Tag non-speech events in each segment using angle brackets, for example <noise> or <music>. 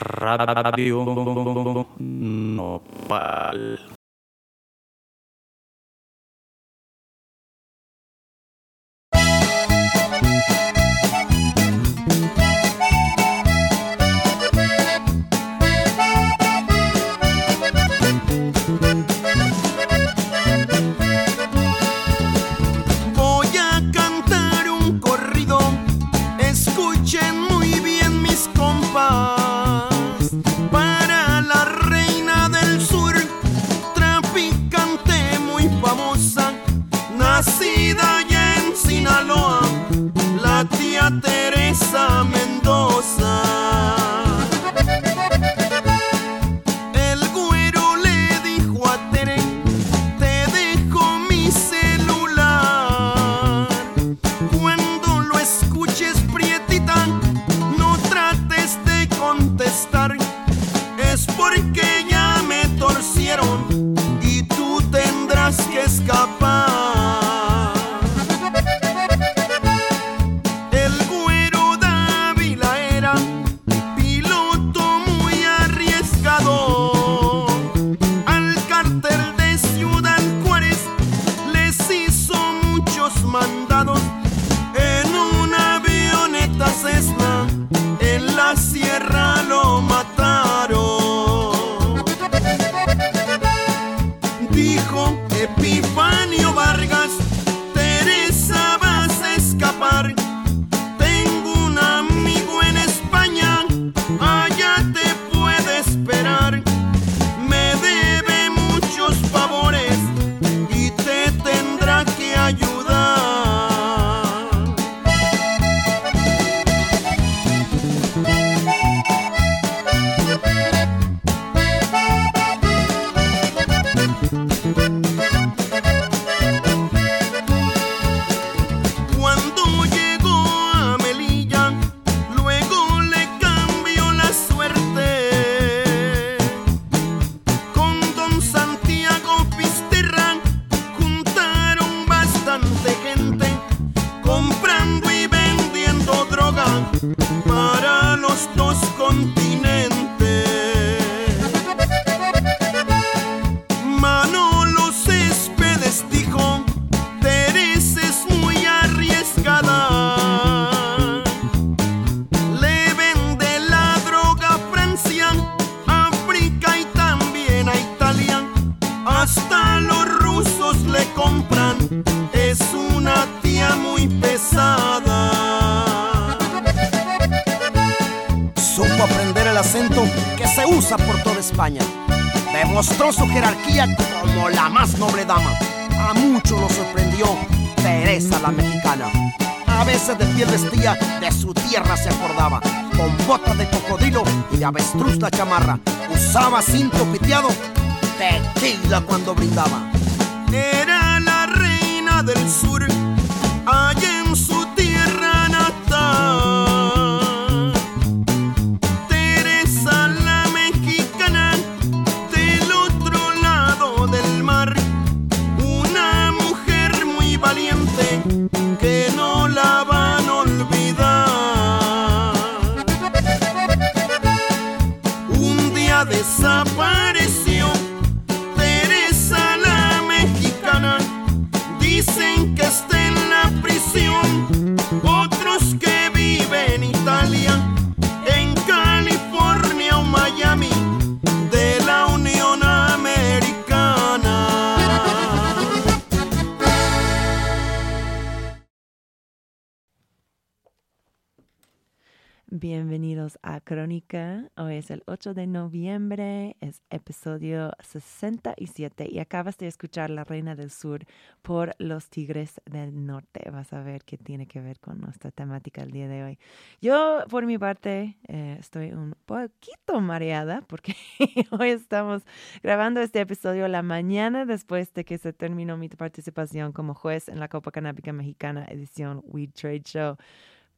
Radio Nopal. Teresa Mendoza. sonaba cinto desaparecer. bienvenidos a Crónica. Hoy es el 8 de noviembre, es episodio 67 y acabas de escuchar La Reina del Sur por Los Tigres del Norte. Vas a ver qué tiene que ver con nuestra temática el día de hoy. Yo, por mi parte, eh, estoy un poquito mareada porque <laughs> hoy estamos grabando este episodio la mañana después de que se terminó mi participación como juez en la Copa Canábica Mexicana edición Weed Trade Show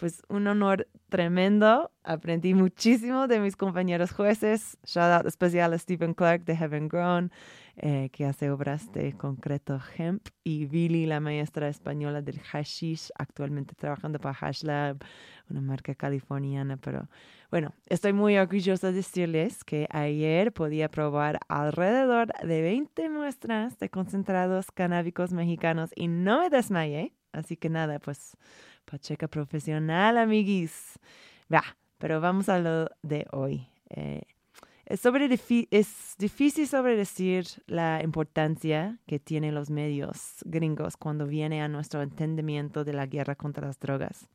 pues un honor tremendo. Aprendí muchísimo de mis compañeros jueces. Shout out especial a Stephen Clark de Heaven Grown, eh, que hace obras de concreto hemp, y Billy, la maestra española del hashish, actualmente trabajando para Hash Lab, una marca californiana. Pero bueno, estoy muy orgullosa de decirles que ayer podía probar alrededor de 20 muestras de concentrados canábicos mexicanos y no me desmayé. Así que nada, pues Pacheca profesional, amiguis. Pero vamos a lo de hoy. Eh, es, sobre es difícil sobre decir la importancia que tienen los medios gringos cuando viene a nuestro entendimiento de la guerra contra las drogas.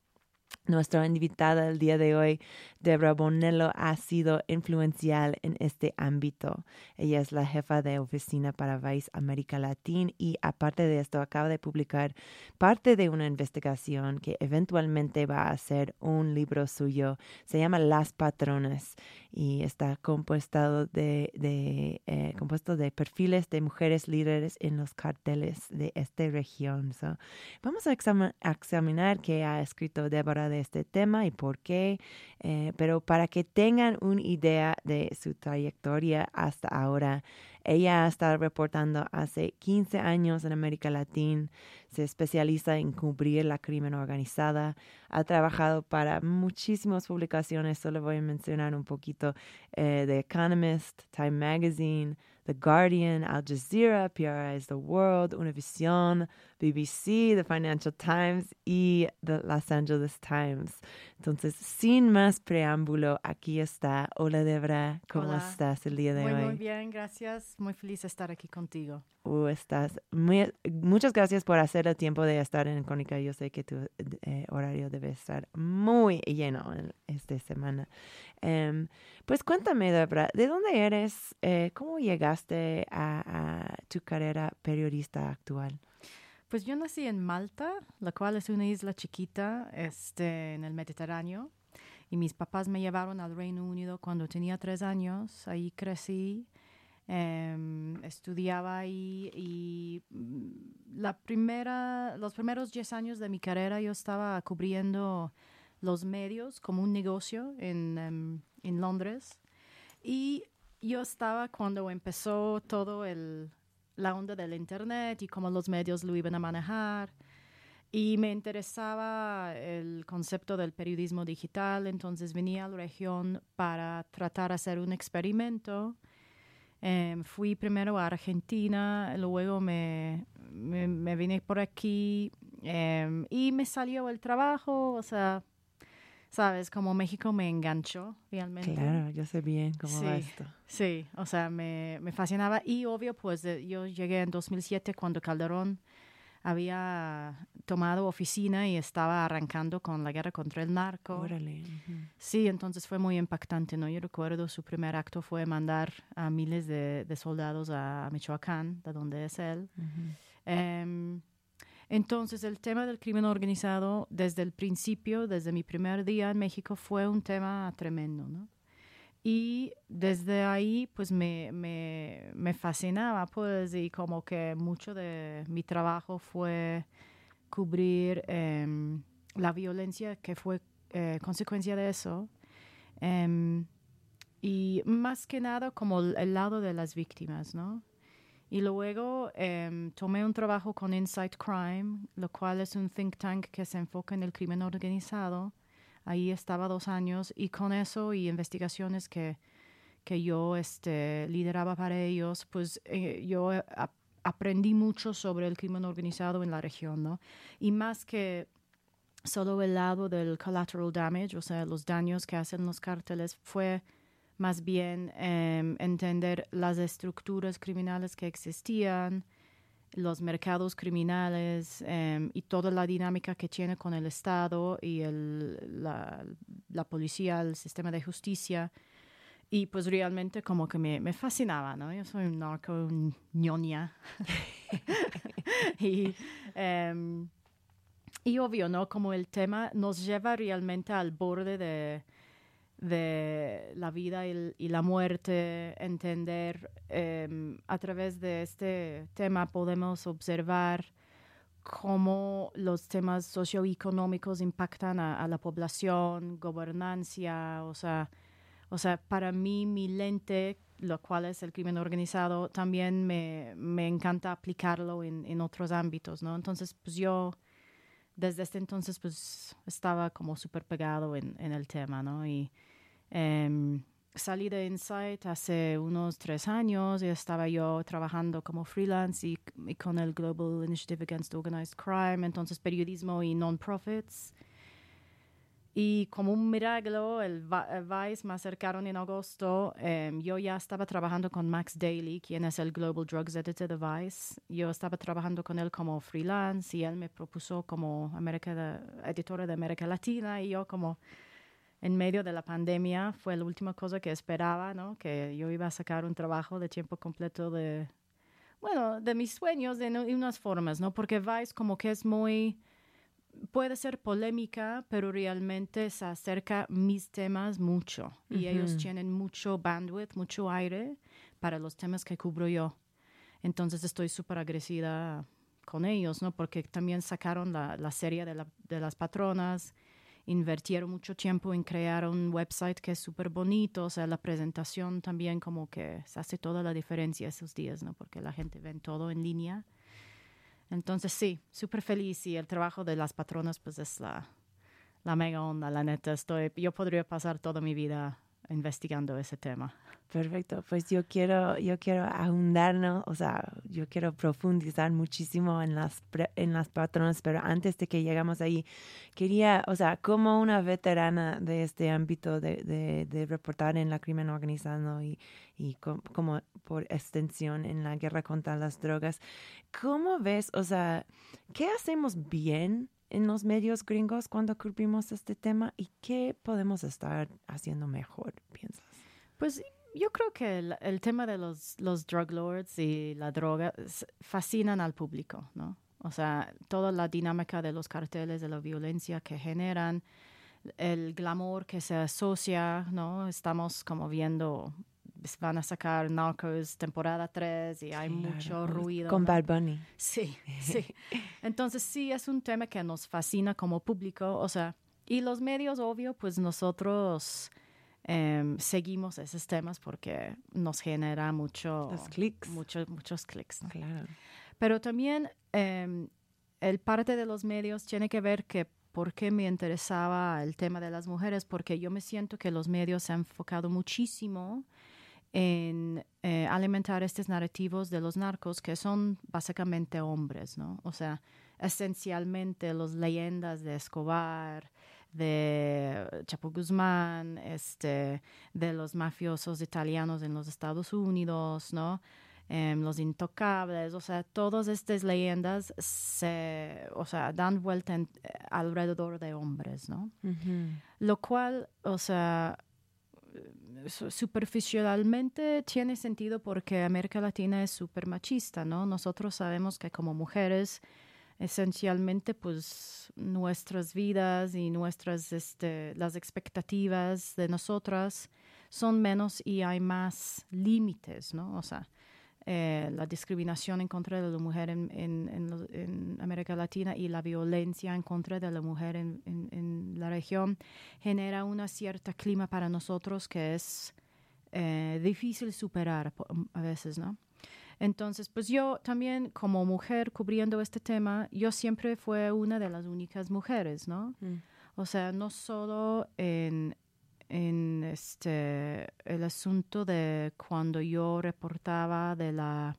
Nuestra invitada el día de hoy, Debra Bonello, ha sido influencial en este ámbito. Ella es la jefa de oficina para Vice América Latina y aparte de esto acaba de publicar parte de una investigación que eventualmente va a ser un libro suyo. Se llama Las Patronas y está compuesto de, de eh, compuesto de perfiles de mujeres líderes en los carteles de esta región. vamos a examinar qué ha escrito Débora de este tema y por qué, eh, pero para que tengan una idea de su trayectoria hasta ahora, ella estado reportando hace 15 años en América Latina, se especializa en cubrir la crimen organizada, ha trabajado para muchísimas publicaciones, solo voy a mencionar un poquito eh, The Economist, Time Magazine, The Guardian, Al Jazeera, PRI's The World, Univision, BBC, The Financial Times y The Los Angeles Times. Entonces, sin más preámbulo, aquí está. Hola Debra, ¿cómo estás el día de hoy? Muy bien, gracias. Muy feliz de estar aquí contigo. Uh, estás muy, muchas gracias por hacer el tiempo de estar en Cónica. Yo sé que tu eh, horario debe estar muy lleno esta semana. Em, pues cuéntame, Debra, ¿de dónde eres? Eh, ¿Cómo llegaste a, tu carrera periodista actual? Pues yo nací en Malta, la cual es una isla chiquita este, en el Mediterráneo. Y mis papás me llevaron al Reino Unido cuando tenía tres años. Ahí crecí, em, estudiaba ahí y mm, la primera, los primeros diez años de mi carrera yo estaba cubriendo los medios como un negocio en, em, en Londres. Y yo estaba cuando empezó todo el, la onda del Internet y cómo los medios lo iban a manejar. Y me interesaba el concepto del periodismo digital, entonces venía a la región para tratar de hacer un experimento. Em, fui primero a Argentina, luego me, me, vine por aquí em, y me salió el trabajo, o sea, sabes, como México me enganchó realmente. Claro, yo sé bien cómo sí, va esto. Sí, o sea, me, me fascinaba y obvio, pues yo llegué en 2007 cuando Calderón había tomado oficina y estaba arrancando con la guerra contra el narco. Órale. Sí, entonces fue muy impactante, ¿no? Yo recuerdo su primer acto fue mandar a miles de, de soldados a Michoacán, de donde es él. Entonces, el tema del crimen organizado desde el principio, desde mi primer día en México, fue un tema tremendo, ¿no? Y desde ahí, pues me, me, me fascinaba, pues, y como que mucho de mi trabajo fue cubrir em, la violencia que fue eh, consecuencia de eso. Em, y más que nada como el lado de las víctimas, ¿no? Y luego em, tomé un trabajo con Insight Crime, lo cual es un think tank que se enfoca en el crimen organizado. Ahí estaba dos años y con eso y investigaciones que, que yo este, lideraba para ellos, pues eh, yo eh, aprendí mucho sobre el crimen organizado en la región, ¿no? Y más que solo el lado del collateral damage, o sea, los daños que hacen los cárteles, fue más bien em, entender las estructuras criminales que existían, los mercados criminales em, y toda la dinámica que tiene con el Estado y el, la, la, policía, el sistema de justicia. Y pues realmente como que me, me fascinaba, ¿no? Yo soy un narco ñoña. <laughs> <laughs> y, em, y obvio, ¿no? Como el tema nos lleva realmente al borde de de la vida y, la muerte, entender em, a través de este tema podemos observar cómo los temas socioeconómicos impactan a, la población, gobernancia, o sea, o sea, para mí mi lente, lo cual es el crimen organizado, también me, me encanta aplicarlo en, en, otros ámbitos, ¿no? Entonces, pues yo desde este entonces pues estaba como súper pegado en, en, el tema, ¿no? Y eh, salí de Insight hace unos tres años y estaba yo trabajando como freelance y, con el Global Initiative Against Organized Crime, entonces periodismo y non-profits. Y como un milagro, el, Vice me acercaron en agosto. Eh, yo ya estaba trabajando con Max Daly, quien es el Global Drugs Editor de Vice. Yo estaba trabajando con él como freelance y él me propuso como editora de América Latina y yo como en medio de la pandemia fue la última cosa que esperaba, ¿no? Que yo iba a sacar un trabajo de tiempo completo de, bueno, de mis sueños de, de unas formas, ¿no? Porque Vice como que es muy puede ser polémica, pero realmente se acerca mis temas mucho y uh -huh. ellos tienen mucho bandwidth, mucho aire para los temas que cubro yo. Entonces estoy súper agradecida con ellos, ¿no? Porque también sacaron la, la serie de, la, de, las patronas, invirtieron mucho tiempo en crear un website que es súper bonito, o sea, la presentación también como que se hace toda la diferencia esos días, ¿no? Porque la gente ve todo en línea. Entonces sí, súper feliz y el trabajo de las patronas pues es la, la mega onda, la neta. Estoy, yo podría pasar toda mi vida investigando ese tema. Perfecto, pues yo quiero, yo quiero ahondarnos, o sea, yo quiero profundizar muchísimo en las, en las patronas, pero antes de que llegamos ahí, quería, o sea, como una veterana de este ámbito de, de, reportar en la crimen organizado y, y com, como por extensión en la guerra contra las drogas, ¿cómo ves, o sea, qué hacemos bien en los medios gringos cuando cubrimos este tema y qué podemos estar haciendo mejor, piensas? Pues yo creo que el, el, tema de los, los drug lords y la droga fascinan al público, ¿no? O sea, toda la dinámica de los carteles, de la violencia que generan, el glamour que se asocia, ¿no? Estamos como viendo, van a sacar Narcos temporada 3 y hay claro, mucho ruido. Con ¿no? Bad Bunny. Sí, <laughs> sí. Entonces sí, es un tema que nos fascina como público, o sea, y los medios, obvio, pues nosotros Um, seguimos esos temas porque nos genera mucho Los clics. Mucho, muchos clics. ¿no? Claro. Pero también um, el parte de los medios tiene que ver que por qué me interesaba el tema de las mujeres, porque yo me siento que los medios se han enfocado muchísimo en eh, alimentar estos narrativos de los narcos que son básicamente hombres, ¿no? O sea, esencialmente las leyendas de Escobar, de Chapo Guzmán, este, de los mafiosos italianos en los Estados Unidos, ¿no? Um, los intocables, o sea, todas estas leyendas se, o sea, dan vuelta en, alrededor de hombres, ¿no? Uh -huh. Lo cual, o sea, superficialmente tiene sentido porque América Latina es súper machista, ¿no? Nosotros sabemos que como mujeres esencialmente pues nuestras vidas y nuestras este, las expectativas de nosotras son menos y hay más límites, ¿no? O sea, eh, la discriminación en contra de la mujer en, en, en, en, América Latina y la violencia en contra de la mujer en, la región genera una cierta clima para nosotros que es eh, difícil superar a veces, ¿no? Entonces, pues yo también como mujer cubriendo este tema, yo siempre fue una de las únicas mujeres, ¿no? Mm. O sea, no solo en, en este, el asunto de cuando yo reportaba de la,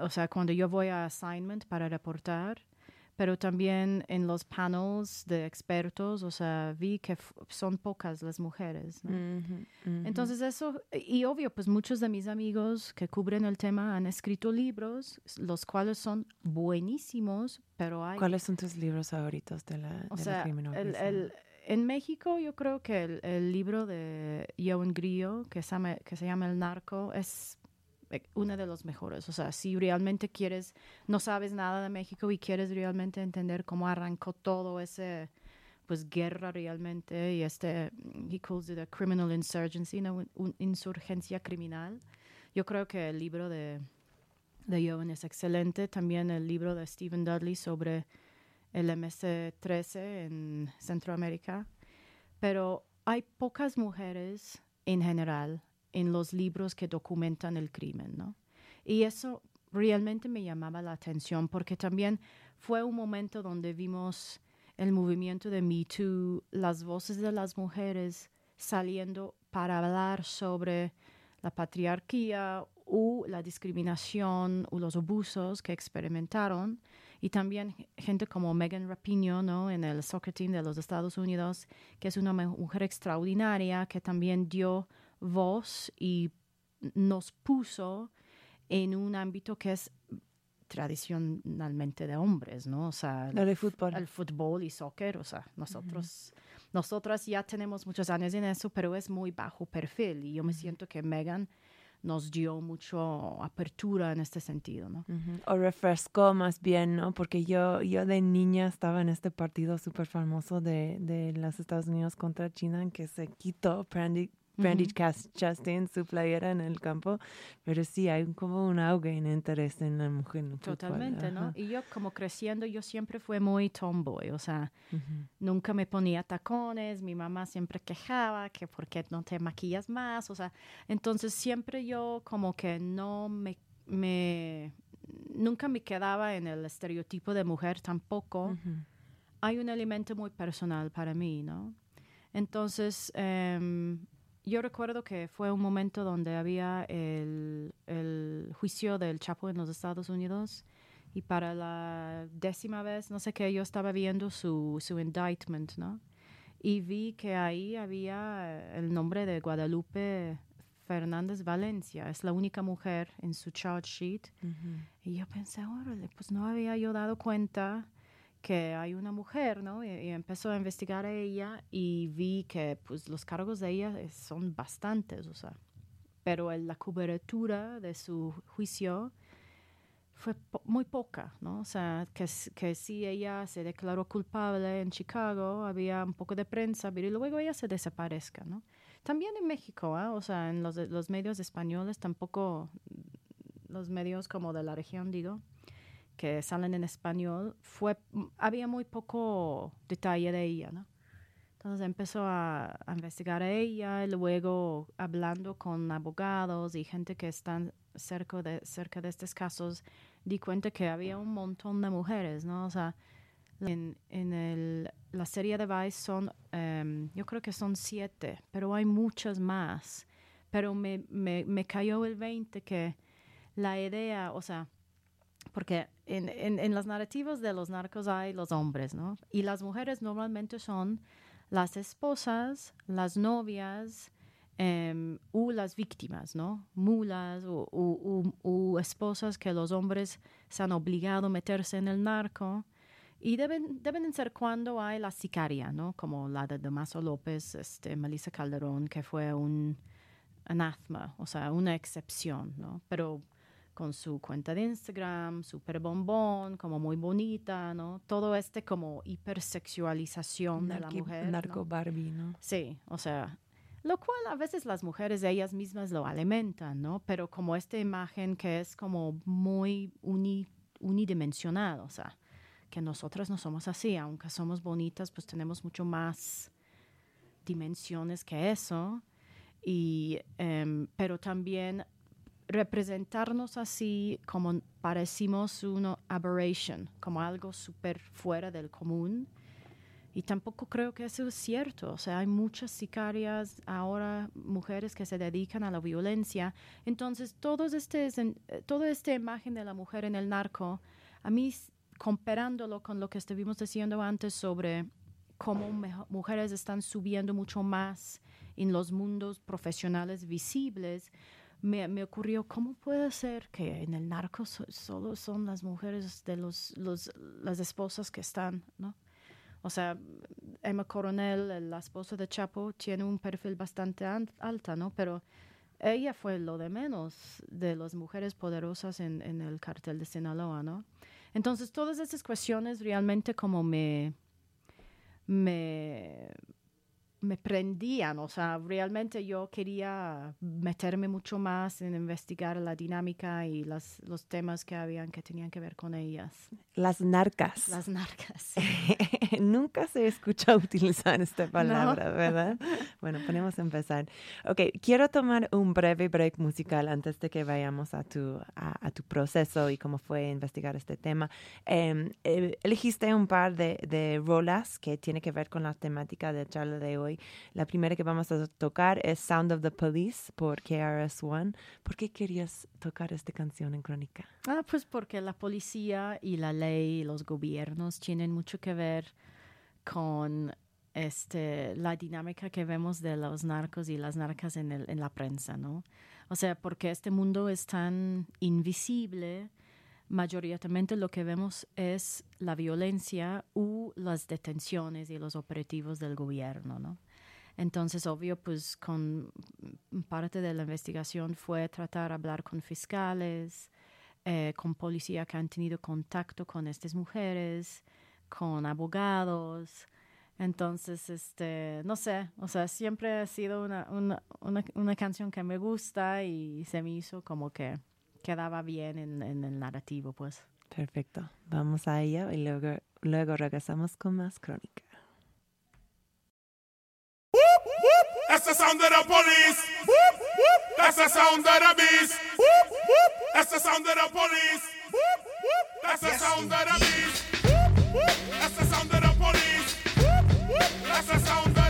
o sea, cuando yo voy a assignment para reportar, pero también en los panels de expertos, o sea, vi que son pocas las mujeres. ¿no? Uh -huh, uh -huh. Entonces eso, y obvio, pues muchos de mis amigos que cubren el tema han escrito libros, los cuales son buenísimos, pero hay... ¿Cuáles son tus libros favoritos de la, o de sea, la el, el, en México yo creo que el, el libro de Joan Grillo, que se, llama, que se llama El Narco, es una de los mejores. O sea, si realmente quieres, no sabes nada de México y quieres realmente entender cómo arrancó todo ese, pues, guerra realmente y este, he calls it a criminal insurgency, una un, insurgencia criminal. Yo creo que el libro de, de Joven es excelente. También el libro de Stephen Dudley sobre el MS-13 en Centroamérica. Pero hay pocas mujeres en general en los libros que documentan el crimen, ¿no? Y eso realmente me llamaba la atención porque también fue un momento donde vimos el movimiento de Me Too, las voces de las mujeres saliendo para hablar sobre la patriarquía o la discriminación o los abusos que experimentaron. Y también gente como Megan Rapinoe, ¿no? En el soccer team de los Estados Unidos, que es una mujer extraordinaria que también dio voz y nos puso en un ámbito que es tradicionalmente de hombres, ¿no? O sea, el fútbol. El fútbol y soccer, o sea, nosotros, nosotras ya tenemos muchos años en eso, pero es muy bajo perfil y yo me siento que Megan nos dio mucho apertura en este sentido, ¿no? O refrescó más bien, ¿no? Porque yo, yo de niña estaba en este partido súper famoso de, de los Estados Unidos contra China en que se quitó Brandy, Brandy Chastain, su playera en el campo, pero sí hay como un auge en interés en la mujer. En Totalmente, ¿no? Y yo como creciendo, yo siempre fui muy tomboy, o sea, nunca me ponía tacones, mi mamá siempre quejaba que por qué no te maquillas más, o sea, entonces siempre yo como que no me, me nunca me quedaba en el estereotipo de mujer tampoco. Hay un elemento muy personal para mí, ¿no? Entonces, eh, yo recuerdo que fue un momento donde había el, el, juicio del Chapo en los Estados Unidos y para la décima vez, no sé qué, yo estaba viendo su, su indictment, ¿no? Y vi que ahí había el nombre de Guadalupe Fernández Valencia, es la única mujer en su charge sheet. Y yo pensé, órale, pues no había yo dado cuenta que hay una mujer, ¿no? Y, empezó a investigar a ella y vi que pues los cargos de ella son bastantes, o sea, pero la cobertura de su juicio fue muy poca, ¿no? O sea, que, que si ella se declaró culpable en Chicago, había un poco de prensa, pero luego ella se desaparezca, ¿no? También en México, ¿eh? o sea, en los, los medios españoles tampoco, los medios como de la región, digo, que salen en español, fue, había muy poco detalle de ella, ¿no? Entonces empezó a, investigar a ella y luego hablando con abogados y gente que están cerca de, cerca de estos casos, di cuenta que había un montón de mujeres, ¿no? O sea, en, en el, la serie de Vice son, em, yo creo que son siete, pero hay muchas más. Pero me, me, me cayó el 20 que la idea, o sea, porque en, en, en las narrativas de los narcos hay los hombres, ¿no? Y las mujeres normalmente son las esposas, las novias eh, o las víctimas, ¿no? Mulas o, o, o, esposas que los hombres se han obligado a meterse en el narco. Y deben, deben ser cuando hay la sicaria, ¿no? Como la de Damaso López, este, Melissa Calderón, que fue un anatema, o sea, una excepción, ¿no? Pero con su cuenta de Instagram, súper bombón, como muy bonita, ¿no? Todo este como hipersexualización de la mujer. Narco Barbie, ¿no? Sí, o sea, lo cual a veces las mujeres ellas mismas lo alimentan, ¿no? Pero como esta imagen que es como muy unidimensional, o sea, que nosotras no somos así, aunque somos bonitas, pues tenemos mucho más dimensiones que eso. Y, em, pero también representarnos así como parecimos una aberration, como algo súper fuera del común. Y tampoco creo que eso es cierto. O sea, hay muchas sicarias ahora, mujeres que se dedican a la violencia. Entonces, todo este, toda esta imagen de la mujer en el narco, a mí, comparándolo con lo que estuvimos diciendo antes sobre cómo mujeres están subiendo mucho más en los mundos profesionales visibles, me, me, ocurrió, ¿cómo puede ser que en el narco solo son las mujeres de los, los, las esposas que están, ¿no? O sea, Emma Coronel, la esposa de Chapo, tiene un perfil bastante alto, ¿no? Pero ella fue lo de menos de las mujeres poderosas en, en el cartel de Sinaloa, ¿no? Entonces, todas esas cuestiones realmente como me, me me prendían, o sea, realmente yo quería meterme mucho más en investigar la dinámica y las, los temas que habían que tenían que ver con ellas. Las narcas. Las narcas. <laughs> <laughs> Nunca se escucha <laughs> utilizar esta palabra, ¿verdad? bueno, podemos empezar. Ok, quiero tomar un breve break musical antes de que vayamos a tu, a, tu proceso y cómo fue investigar este tema. Em, eh, elegiste un par de, de rolas que tiene que ver con la temática de charla de hoy la primera que vamos a tocar es Sound of the Police por KRS-One. ¿Por qué querías tocar esta canción en Crónica? Ah, pues porque la policía y la ley y los gobiernos tienen mucho que ver con este, la dinámica que vemos de los narcos y las narcas en, en la prensa, ¿no? O sea, porque este mundo es tan invisible, mayoritariamente lo que vemos es la violencia u las detenciones y los operativos del gobierno, ¿no? Entonces, obvio, pues con parte de la investigación fue tratar de hablar con fiscales, eh, con policía que han tenido contacto con estas mujeres, con abogados. Entonces, este, no sé, o sea, siempre ha sido una, una, una, una canción que me gusta y se me hizo como que quedaba bien en, en el narrativo, pues. Perfecto. Vamos a ella y luego, luego regresamos con más crónica. That's the sound of the police. That's the sound of the beast. That's the sound of the police. That's the sound of the beast. That's the sound of the police. That's the sound of the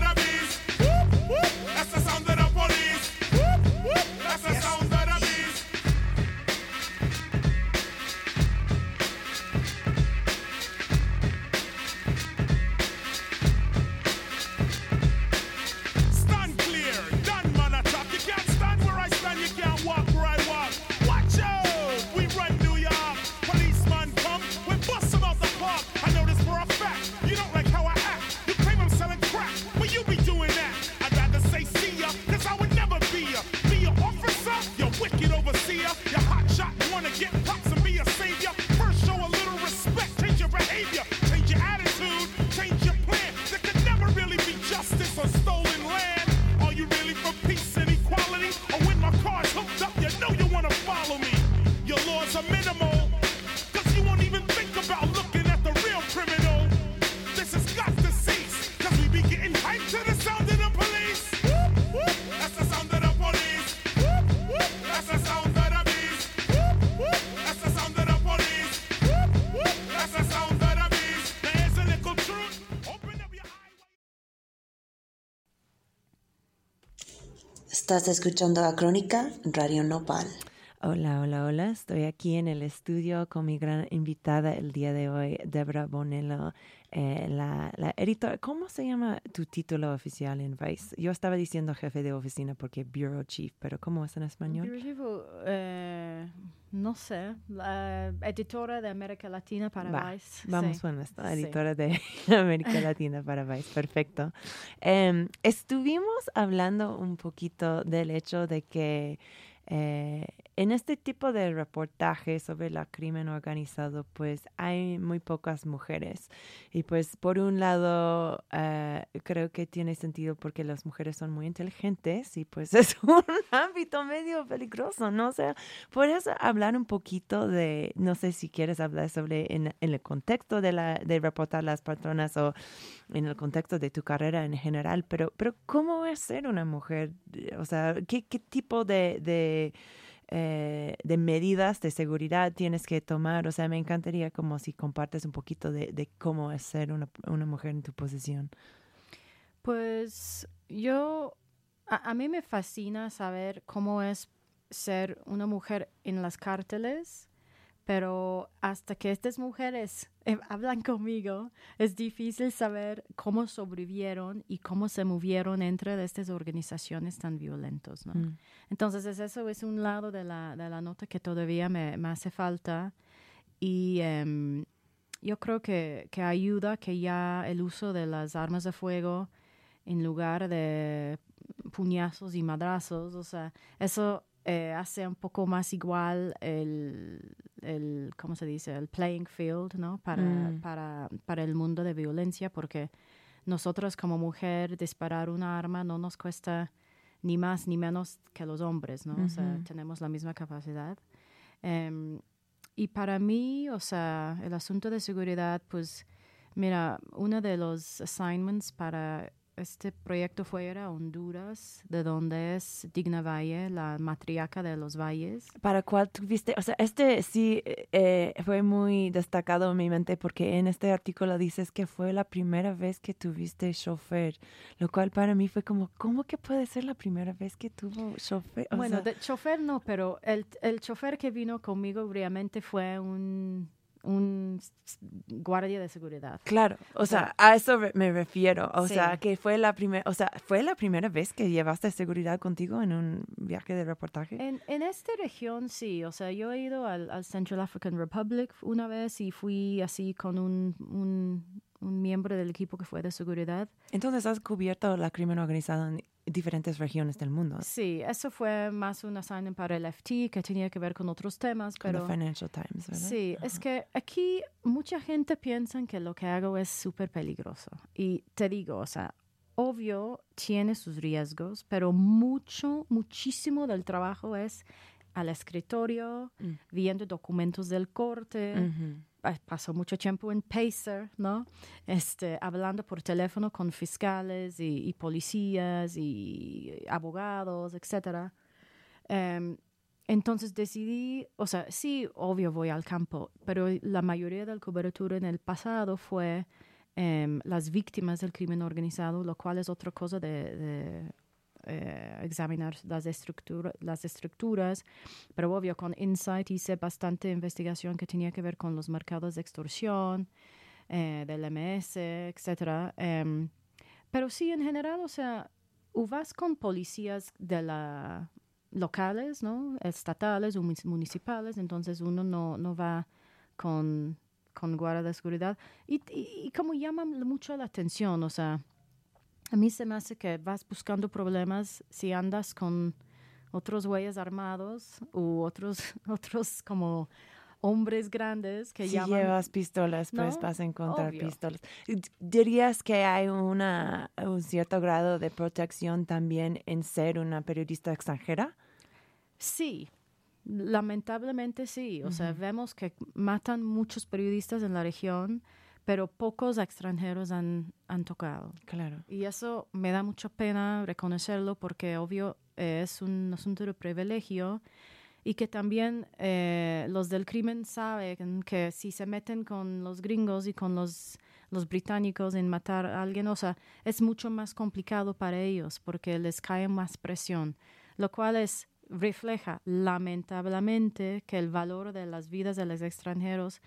Estás escuchando a Crónica Radio Nopal. Hola, hola, hola. Estoy aquí en el estudio con mi gran invitada el día de hoy, Debra Bonello, eh, la, la editora. ¿Cómo se llama tu título oficial en Vice? Yo estaba diciendo jefe de oficina porque Bureau Chief, pero ¿cómo es en español? Directivo, eh, no sé, la editora de América Latina para Va, Vice. Vamos sí. con esta Sí. editora de <laughs> América <laughs> Latina para Vice. Perfecto. Em, estuvimos hablando un poquito del hecho de que eh, en este tipo de reportajes sobre el crimen organizado, pues hay muy pocas mujeres. Y pues por un lado, eh, creo que tiene sentido porque las mujeres son muy inteligentes y pues <laughs> es un ámbito medio peligroso, ¿no? O sea, ¿puedes hablar un poquito de, no sé si quieres hablar sobre en, el contexto de, la, de reportar las patronas o en el contexto de tu carrera en general, pero, pero ¿cómo es ser una mujer? O sea, ¿qué, qué tipo de, eh, de medidas de seguridad tienes que tomar? O sea, me encantaría como si compartes un poquito de, de cómo es ser una, una mujer en tu posición. Pues yo, a, a mí me fascina saber cómo es ser una mujer en las cárteles, pero hasta que estas mujeres eh, <laughs> hablan conmigo, es difícil saber cómo sobrevivieron y cómo se movieron entre estas organizaciones tan violentas, ¿no? Mm. Entonces, es- eso es un lado de la, de la nota que todavía me, me hace falta. Y em, yo creo que, que ayuda que ya el uso de las armas de fuego en lugar de puñazos y madrazos, o sea, eso eh, hace un poco más igual el, el, ¿cómo se dice? El playing field, ¿no? Para, Mm. para, para el mundo de violencia, porque nosotras como mujer disparar una arma no nos cuesta ni más ni menos que los hombres, ¿no? O sea, tenemos la misma capacidad. Em, y para mí, o sea, el asunto de seguridad, pues, mira, uno de los assignments para este proyecto fue ir a Honduras, de donde es Digna Valle, la matriarca de los valles. ¿Para cuál tuviste? O sea, este sí eh, fue muy destacado en mi mente porque en este artículo dices que fue la primera vez que tuviste chofer, lo cual para mí fue como, ¿cómo que puede ser la primera vez que tuvo chofer? O bueno, sea, de chofer no, pero el, el chofer que vino conmigo realmente fue un, un guardia de seguridad. Claro, o sea, a eso me refiero. O Sí. sea, que fue la primera, o sea, fue la primera vez que llevaste seguridad contigo en un viaje de reportaje. En, en esta región sí, o sea, yo he ido al, al Central African Republic una vez y fui así con un, un, un miembro del equipo que fue de seguridad. Entonces has cubierto la crimen organizado en diferentes regiones del mundo. Sí, eso fue más un assignment para el FT que tenía que ver con otros temas, Con pero... The Financial Times, ¿verdad? Sí, es que aquí mucha gente piensa que lo que hago es súper peligroso. Y te digo, o sea, obvio tiene sus riesgos, pero mucho, muchísimo del trabajo es al escritorio, Mm. viendo documentos del corte. Paso mucho tiempo en Pacer, ¿no? Este, hablando por teléfono con fiscales y, y policías y abogados, etcétera. Em, entonces decidí, o sea, sí, obvio voy al campo, pero la mayoría de la cobertura en el pasado fue em, las víctimas del crimen organizado, lo cual es otra cosa de, de, eh, examinar las, estructura- las estructuras. Pero obvio, con Insight hice bastante investigación que tenía que ver con los mercados de extorsión, eh, del MS, etcétera. Em, pero sí, en general, o sea, vas con policías de la locales, ¿no? Estatales o municipales, entonces uno no, no va con, con guardia de seguridad. Y, y, y como llama mucho la atención, o sea, a mí se me hace que vas buscando problemas si andas con otros güeyes armados u otros, <laughs> otros como hombres grandes que si llaman... llevas pistolas, pues ¿no? vas a encontrar Obvio. pistolas. ¿Dirías que hay una, un cierto grado de protección también en ser una periodista extranjera? Sí, lamentablemente sí. O sea, vemos que matan muchos periodistas en la región, pero pocos extranjeros han, han tocado. Claro. Y eso me da mucha pena reconocerlo porque obvio eh, es un asunto de privilegio y que también eh, los del crimen saben que si se meten con los gringos y con los, los británicos en matar a alguien, o sea, es mucho más complicado para ellos porque les cae más presión, lo cual es refleja lamentablemente que el valor de las vidas de los extranjeros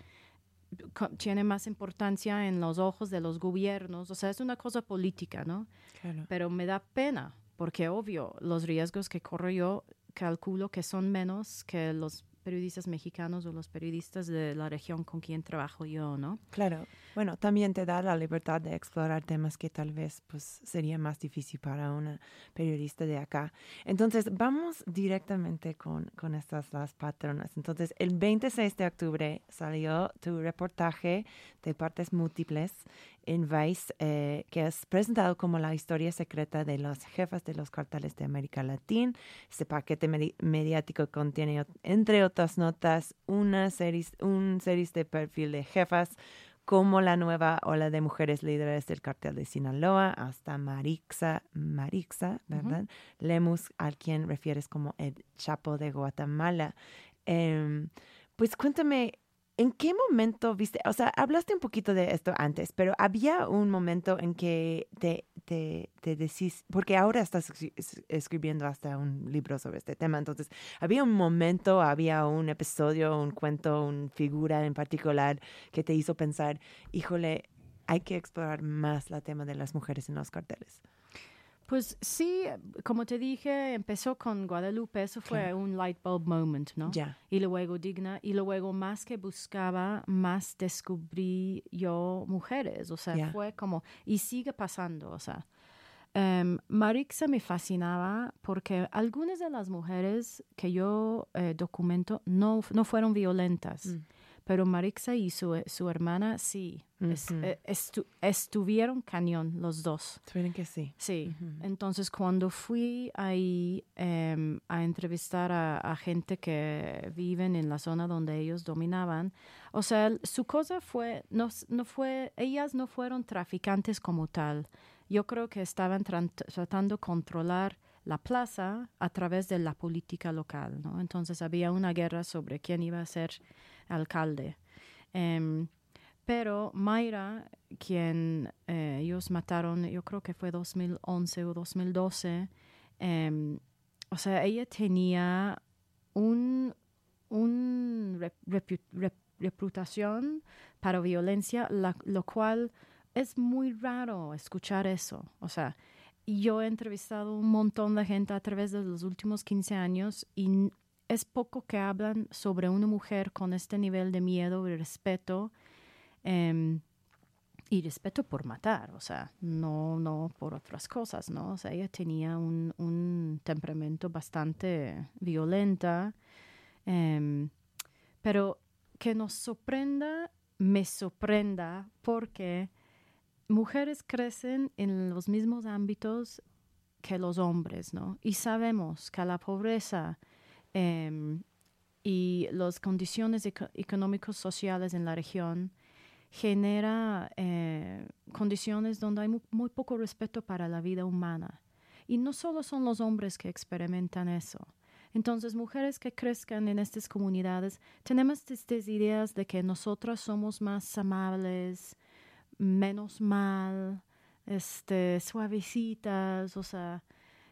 tiene más importancia en los ojos de los gobiernos, o sea, es una cosa política, ¿no? Claro. Pero me da pena, porque obvio, los riesgos que corro yo calculo que son menos que los periodistas mexicanos o los periodistas de la región con quien trabajo yo, ¿no? Claro. Bueno, también te da la libertad de explorar temas que tal vez pues sería más difícil para una periodista de acá. Entonces, vamos directamente con, con estas las patronas. Entonces, el 26 de octubre salió tu reportaje de partes múltiples en Vice, eh, que es presentado como la historia secreta de las jefas de los carteles de América Latina. Este paquete medi- mediático contiene, entre otras notas, una serie, un series de perfil de jefas como la nueva ola de mujeres líderes del cartel de Sinaloa, hasta Marixa, Marixa, ¿verdad? Lemus, al quien refieres como el Chapo de Guatemala. Em, pues cuéntame, ¿en qué momento viste? O sea, hablaste un poquito de esto antes, pero había un momento en que te, te, te decís, porque ahora estás escri- es- escribiendo hasta un libro sobre este tema, entonces, había un momento, había un episodio, un cuento, una figura en particular que te hizo pensar, híjole, hay que explorar más el tema de las mujeres en los carteles. Pues sí, como te dije, empezó con Guadalupe, eso fue Claro. un light bulb moment, ¿no? Ya. Y luego Digna, y luego más que buscaba, más descubrí yo mujeres, o sea, Ya. fue como, y sigue pasando, o sea. Em, Marixa me fascinaba porque algunas de las mujeres que yo eh, documento no, no fueron violentas, Mm. Pero Marixa y su, su hermana sí, es- eh, estu- estuvieron cañón los dos. Tuvieron que sí. Sí, entonces cuando fui ahí em, a entrevistar a, a gente que viven en la zona donde ellos dominaban, o sea, su cosa fue, no, no fue, ellas no fueron traficantes como tal. Yo creo que estaban tratando de controlar la plaza a través de la política local, ¿no? Entonces había una guerra sobre quién iba a ser alcalde. Em, pero Mayra, quien eh, ellos mataron, yo creo que fue 2011 o 2012, em, o sea, ella tenía un, un rep- repu- rep- reputación para violencia, lo cual es muy raro escuchar eso. O sea, yo he entrevistado un montón de gente a través de los últimos 15 años y es poco que hablan sobre una mujer con este nivel de miedo y respeto. em, y respeto por matar, o sea, no, no por otras cosas, ¿no? O sea, ella tenía un, un temperamento bastante violenta, em, pero que nos sorprenda, me sorprenda, porque mujeres crecen en los mismos ámbitos que los hombres, ¿no? Y sabemos que la pobreza em, y las condiciones eco- económicos sociales en la región genera eh, condiciones donde hay mu- muy, poco respeto para la vida humana. Y no solo son los hombres que experimentan eso. Entonces, mujeres que crezcan en estas comunidades, tenemos estas ideas de que nosotras somos más amables, menos mal, este, suavecitas, o sea,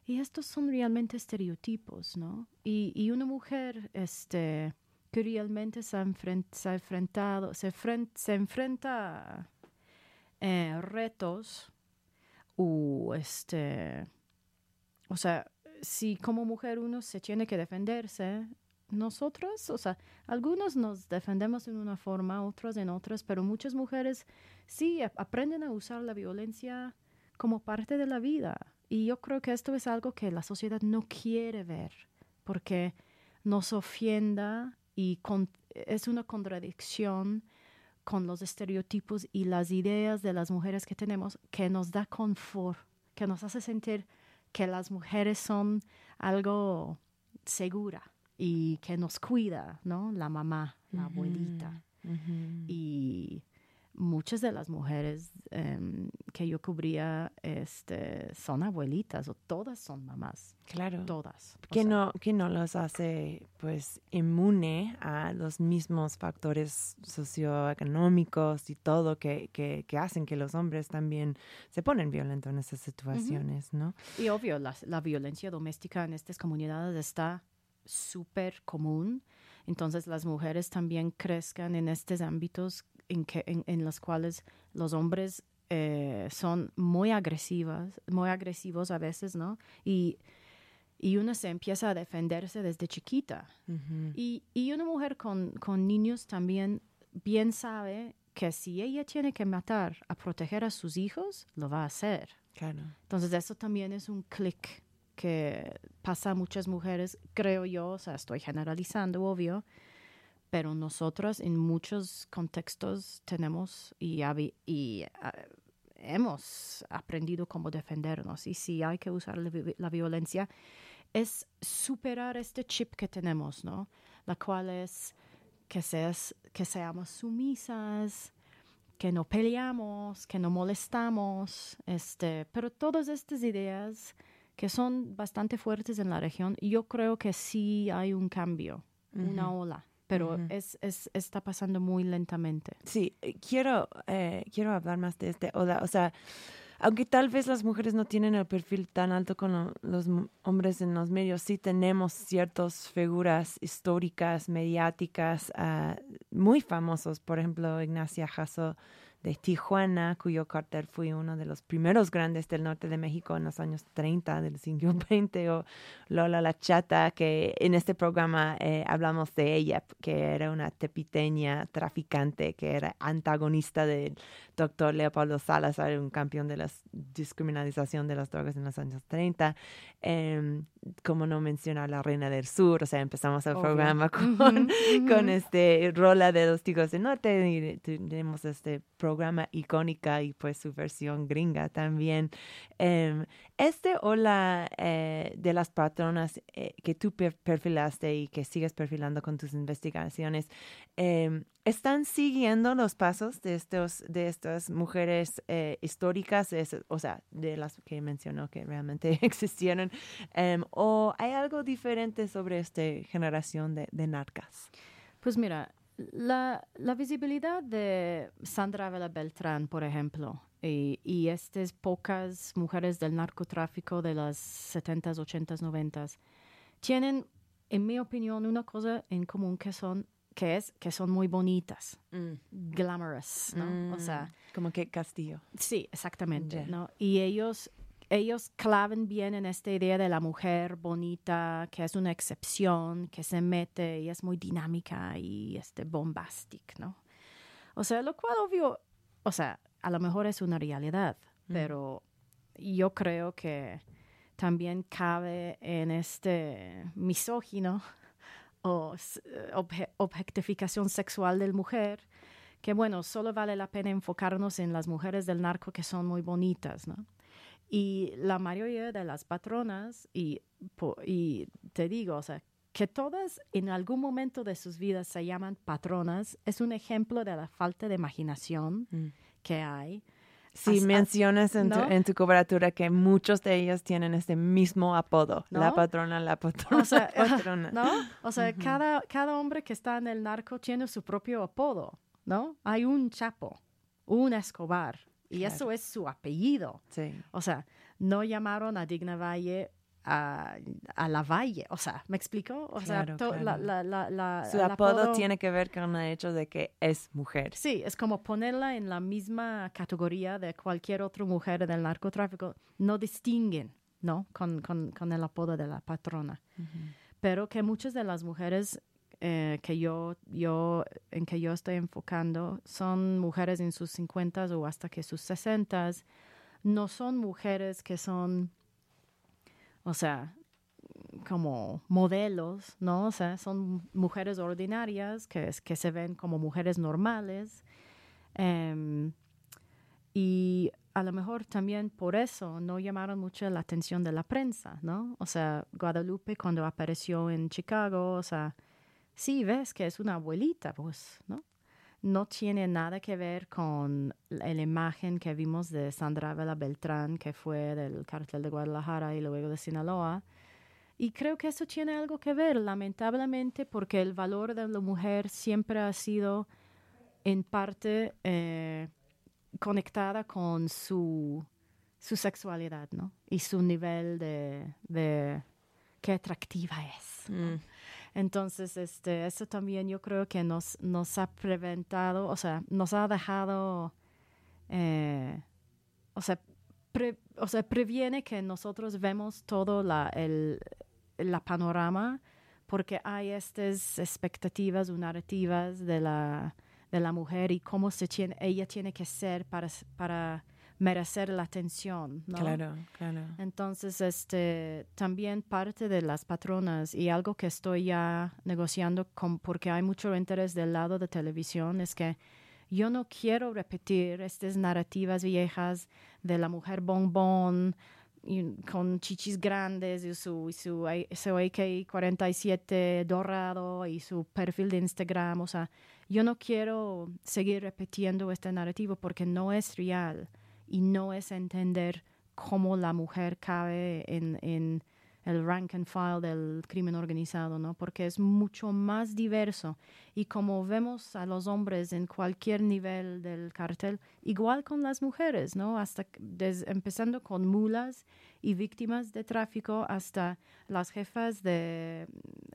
y estos son realmente estereotipos, ¿no? Y, y una mujer, este, que realmente se ha, enfrentado, se, fren- se enfrenta a eh, retos o este, o sea, si como mujer uno se tiene que defenderse, nosotros, o sea, algunos nos defendemos en una forma, otros en otras, pero muchas mujeres sí ap- aprenden a usar la violencia como parte de la vida. Y yo creo que esto es algo que la sociedad no quiere ver, porque nos ofienda y con- es una contradicción con los estereotipos y las ideas de las mujeres que tenemos que nos da confort, que nos hace sentir que las mujeres son algo segura y que nos cuida, ¿no? La mamá, la abuelita. Y muchas de las mujeres em, que yo cubría este, son abuelitas o todas son mamás, Claro. todas. O que sea, no que no los hace pues inmune a los mismos factores socioeconómicos y todo que, que, que hacen que los hombres también se ponen violentos en esas situaciones, ¿no? Y obvio, la, la violencia doméstica en estas comunidades está súper común. Entonces las mujeres también crezcan en estos ámbitos en, que, en, en los cuales los hombres eh, son muy agresivas, muy agresivos a veces, ¿no? Y, y uno se empieza a defenderse desde chiquita. Ujú. Y, y una mujer con, con niños también bien sabe que si ella tiene que matar a proteger a sus hijos, lo va a hacer. Claro. Entonces eso también es un clic que pasa a muchas mujeres, creo yo, o sea, estoy generalizando, obvio, pero nosotras en muchos contextos tenemos y, y ah, hemos aprendido cómo defendernos. Y si hay que usar la, la violencia, es superar este chip que tenemos, ¿no? La cual es que, seas, que seamos sumisas, que no peleamos, que no molestamos, este, pero todas estas ideas que son bastante fuertes en la región, yo creo que sí hay un cambio, una ola, pero Ujú. es, es, está pasando muy lentamente. Sí, eh, quiero, eh, quiero hablar más de este ola. O sea, aunque tal vez las mujeres no tienen el perfil tan alto como los m- hombres en los medios, sí tenemos ciertas figuras históricas, mediáticas, ah, muy famosos. Por ejemplo, Ignacia Jasso de Tijuana, cuyo cartel fue uno de los primeros grandes del norte de México en los años 30 del siglo <laughs> XX, o Lola La Chata, que en este programa eh, hablamos de ella, que era una tepiteña traficante, que era antagonista del doctor Leopoldo Salazar, un campeón de la discriminalización de las drogas en los años 30. Em, como no mencionar la Reina del Sur, o sea, empezamos el Obvio. programa con, <laughs> con este rola de los Tigres del Norte y tenemos este programa icónica y pues su versión gringa también. Em, este o la eh, de las patronas eh, que tú per- perfilaste y que sigues perfilando con tus investigaciones, em, ¿están siguiendo los pasos de, estos, de estas mujeres eh, históricas, ese- o sea, de las que mencionó que realmente <laughs> existieron? Em, ¿O hay algo diferente sobre esta generación de, de narcas? Pues mira, la, la visibilidad de Sandra Vela Beltrán, por ejemplo, y, y estas pocas mujeres del narcotráfico de las 70s, 80s, 90s, tienen, en mi opinión, una cosa en común que son que es que son muy bonitas, glamorous, ¿no? O sea, Mm, como que Castillo. Sí, exactamente, Ya. ¿no? Y ellos, ellos claven bien en esta idea de la mujer bonita, que es una excepción, que se mete y es muy dinámica y este bombastic, ¿no? O sea, lo cual obvio, o sea, a lo mejor es una realidad, pero yo creo que también cabe en este misógino o s- obje- objetificación sexual de la mujer, que bueno, solo vale la pena enfocarnos en las mujeres del narco que son muy bonitas, ¿no? Y la mayoría de las patronas, y te digo, o sea, que todas en algún momento de sus vidas se llaman patronas, es un ejemplo de la falta de imaginación Mm. que hay. As- as- mencionas en, ¿no? tu, en tu cobertura que muchos de ellos tienen este mismo apodo, la patrona, la patrona, O sea, la patrona. ¿no? O sea, cada, cada hombre que está en el narco tiene su propio apodo, ¿no? Hay un Chapo, un Escobar, y Claro. eso es su apellido. Sí. O sea, no llamaron a Digna Valle a, a la Valle, o sea, ¿me explico? O sea, Claro, to- la- claro. la- la- la- Su apodo tiene que ver con el hecho de que es mujer. Sí, es como ponerla en la misma categoría de cualquier otra mujer del narcotráfico. No distinguen, ¿no? Con, con- con el apodo de la patrona. Pero que muchas de las mujeres eh, que yo, yo, en que yo estoy enfocando son mujeres en sus 50 o hasta que sus 60 No son mujeres que son, o sea, como modelos, ¿no? O sea, son mujeres ordinarias que, se ven como mujeres normales. Em, y a lo mejor también por eso no llamaron mucho la atención de la prensa, ¿no? O sea, Guadalupe cuando apareció en Chicago, o sea, sí ves que es una abuelita, pues, ¿no? No tiene nada que ver con la, imagen que vimos de Sandra Vela Beltrán, que fue del cartel de Guadalajara y luego de Sinaloa. Y creo que eso tiene algo que ver, lamentablemente, porque el valor de la mujer siempre ha sido en parte eh, conectada con su, su sexualidad, ¿no? Y su nivel de, de qué atractiva es. Mm. Entonces, este, eso también yo creo que nos, nos ha preventado, o sea, nos ha dejado, eh, o, sea, o sea, previene que nosotros vemos todo la, el la panorama porque hay estas expectativas o narrativas de la, de la mujer y cómo se tiene, ella tiene que ser para merecer la atención, ¿no? Claro, claro. Entonces, este, también parte de las patronas y algo que estoy ya negociando con, porque hay mucho interés del lado de televisión es que yo no quiero repetir estas narrativas viejas de la mujer bombón y con chichis grandes y su, y su, su AK-47 dorado y su perfil de Instagram. O sea, yo no quiero seguir repitiendo este narrativo porque no es real y no es entender cómo la mujer cabe en, en el rank and file del crimen organizado, ¿no? Porque es mucho más diverso. Y como vemos a los hombres en cualquier nivel del cartel, igual con las mujeres, ¿no? Hasta des- empezando con mulas y víctimas de tráfico hasta las jefas de,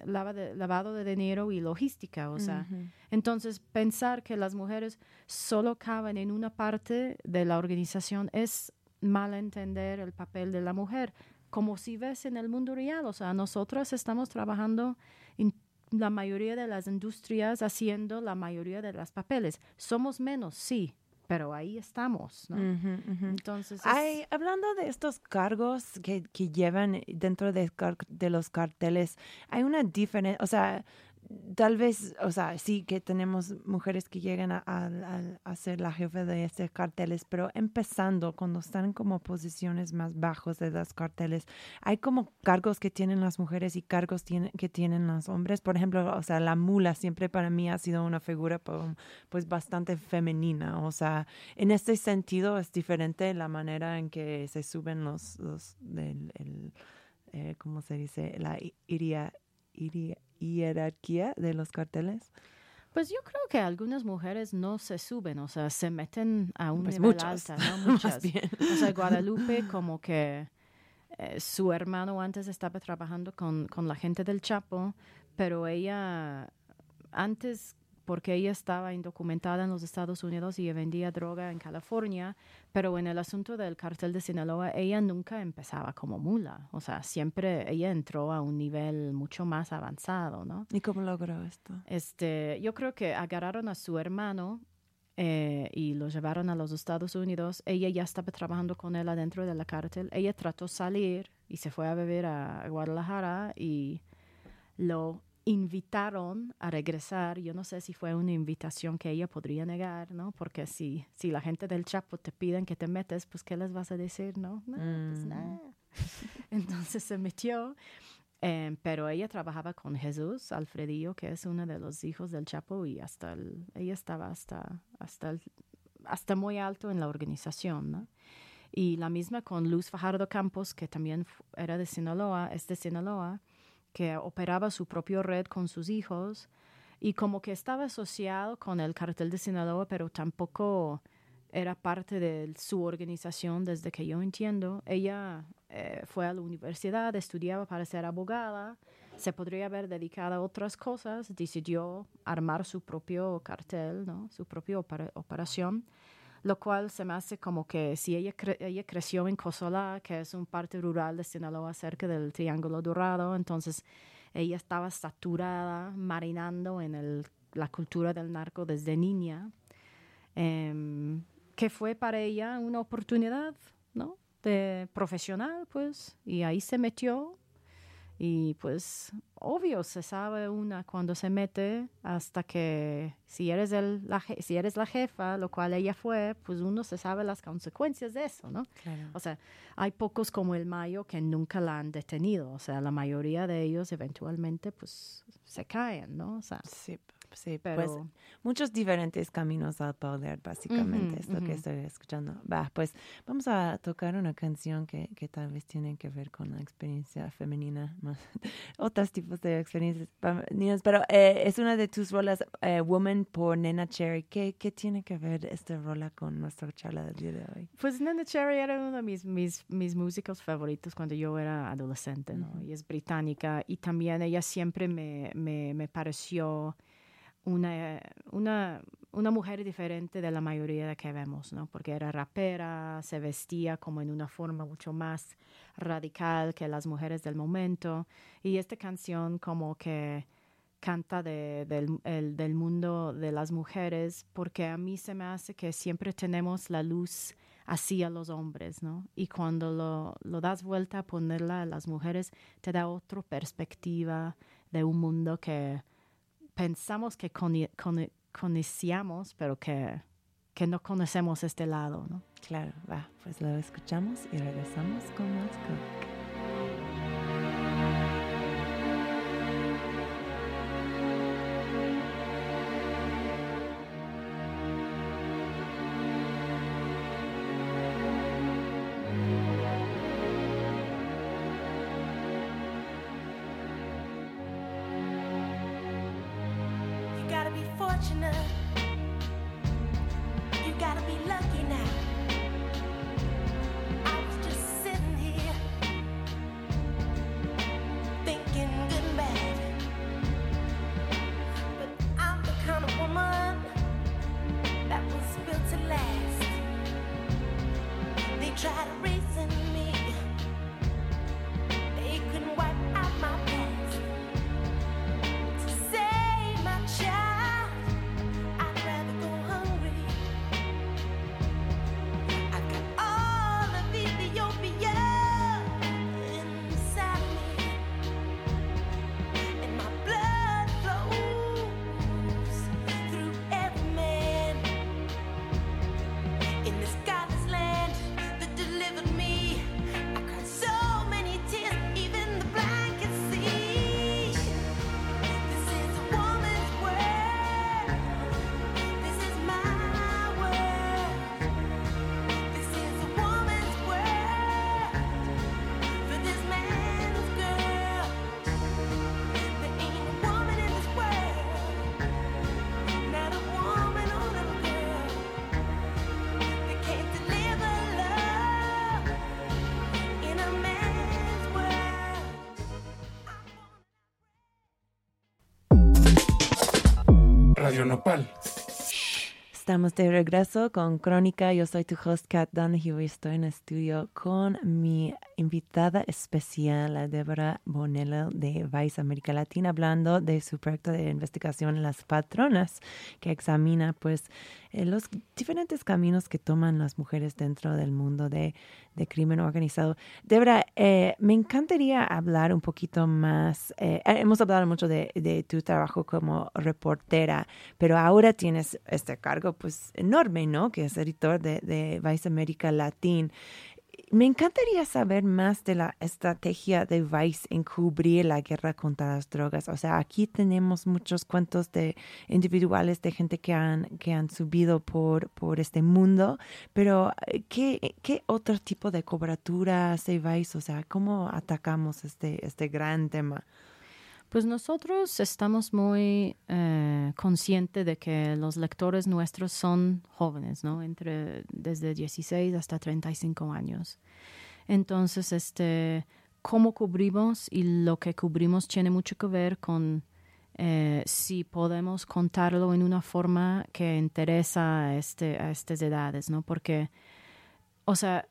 lava de- lavado de dinero y logística, o sea, entonces, pensar que las mujeres solo caben en una parte de la organización es mal entender el papel de la mujer, como si ves en el mundo real. O sea, nosotros estamos trabajando en la mayoría de las industrias haciendo la mayoría de los papeles. Somos menos, sí, pero ahí estamos, ¿no? Ujú, ujú. Entonces, es- Hay, hablando de estos cargos que, que llevan dentro de, de los carteles, hay una diferencia, o sea, tal vez, o sea, sí que tenemos mujeres que llegan a, a- ser la jefe de estos carteles, pero empezando cuando están como posiciones más bajos de los carteles, hay como cargos que tienen las mujeres y cargos que tienen los hombres. Por ejemplo, o sea, la mula siempre para mí ha sido una figura pues bastante femenina, o sea, en este sentido es diferente la manera en que se suben los, los del, el, eh, ¿cómo se dice? La iria- iria- hierarquía de los carteles. Pues yo creo que algunas mujeres no se suben, o sea, se meten a un Pues nivel muchas, alto, ¿no? <laughs> Muchas. O sea, Guadalupe <laughs> como que eh, su hermano antes estaba trabajando con, con la gente del Chapo, pero ella antes, porque ella estaba indocumentada en los Estados Unidos y vendía droga en California, pero en el asunto del cartel de Sinaloa, ella nunca empezaba como mula, o sea, siempre ella entró a un nivel mucho más avanzado, ¿no? ¿Y cómo logró esto? Este, yo creo que agarraron a su hermano eh, y lo llevaron a los Estados Unidos. Ella ya estaba trabajando con él adentro de la cárcel. Ella trató salir y se fue a beber a Guadalajara y lo invitaron a regresar. Yo no sé si fue una invitación que ella podría negar, ¿no? Porque si, si la gente del Chapo te piden que te metes, pues ¿qué les vas a decir, no? No, pues Mm. nada. <laughs> Entonces se metió. Em, pero ella trabajaba con Jesús Alfredillo, que es uno de los hijos del Chapo, y hasta el- ella estaba hasta, hasta, el- hasta muy alto en la organización, ¿no? Y la misma con Luz Fajardo Campos, que también era de Sinaloa, es de Sinaloa, que operaba su propia red con sus hijos y como que estaba asociado con el cartel de Sinaloa, pero tampoco era parte de su organización desde que yo entiendo. Ella eh, fue a la universidad, estudiaba para ser abogada, se podría haber dedicado a otras cosas, decidió armar su propio cartel, ¿no? su propia opera- operación, lo cual se me hace como que si ella, cre- ella creció en Cosolá, que es un parte rural de Sinaloa cerca del Triángulo Dorado, entonces ella estaba saturada, marinando en el- la cultura del narco desde niña, em, que fue para ella una oportunidad, ¿no? De profesional, pues, y ahí se metió. Y pues, obvio, se sabe una cuando se mete hasta que si eres, el, la, si eres la jefa, lo cual ella fue, pues uno se sabe las consecuencias de eso, ¿no? Claro. O sea, hay pocos como el Mayo que nunca la han detenido. O sea, la mayoría de ellos eventualmente pues se caen, ¿no? O sea, Sí, sí, pero... pues muchos diferentes caminos al poder, básicamente, Ujú, es lo que ujú. estoy escuchando. Va, pues vamos a tocar una canción que, que tal vez tiene que ver con la experiencia femenina, más <laughs> otros tipos de experiencias femeninas, pero eh, es una de tus rolas, eh, Woman por Nena Cherry. ¿Qué, ¿Qué tiene que ver esta rola con nuestra charla del día de hoy? Pues Nana Cherry era uno de mis, mis, mis músicos favoritos cuando yo era adolescente, ¿no? Y es británica y también ella siempre me, me, me pareció una, una, una mujer diferente de la mayoría que vemos, ¿no? Porque era rapera, se vestía como en una forma mucho más radical que las mujeres del momento. Y esta canción como que canta de- del, el- del mundo de las mujeres, porque a mí se me hace que siempre tenemos la luz hacia los hombres, ¿no? Y cuando lo, lo das vuelta a ponerla a las mujeres, te da otra perspectiva de un mundo que pensamos que conocíamos, pero que, que no conocemos este lado, ¿no? Claro, va, pues lo escuchamos y regresamos con más Cook. Radio Nopal. Estamos de regreso con Crónica. Yo soy tu host, Kat Donahue, y estoy en el estudio con mi invitada especial, la Débora Bonello de Vice América Latina, hablando de su proyecto de investigación Las Patronas, que examina pues eh, los diferentes caminos que toman las mujeres dentro del mundo de, de crimen organizado. Débora, eh, me encantaría hablar un poquito más. eh, hemos hablado mucho de, de tu trabajo como reportera, pero ahora tienes este cargo pues enorme, ¿no? Que es editor de, de Vice América Latin. Me encantaría saber más de la estrategia de Vice en cubrir la guerra contra las drogas. O sea, aquí tenemos muchos cuentos de individuales de gente que han, que han subido por, por este mundo, pero eh, ¿qué, ¿qué otro tipo de cobertura hace Vice? O sea, ¿cómo atacamos este, este gran tema? Pues nosotros estamos muy eh, conscientes de que los lectores nuestros son jóvenes, ¿no? Entre desde 16 hasta 35 años. Entonces, este, cómo cubrimos y lo que cubrimos tiene mucho que ver con eh, si podemos contarlo en una forma que interesa a, este, a estas edades, ¿no? Porque, o sea,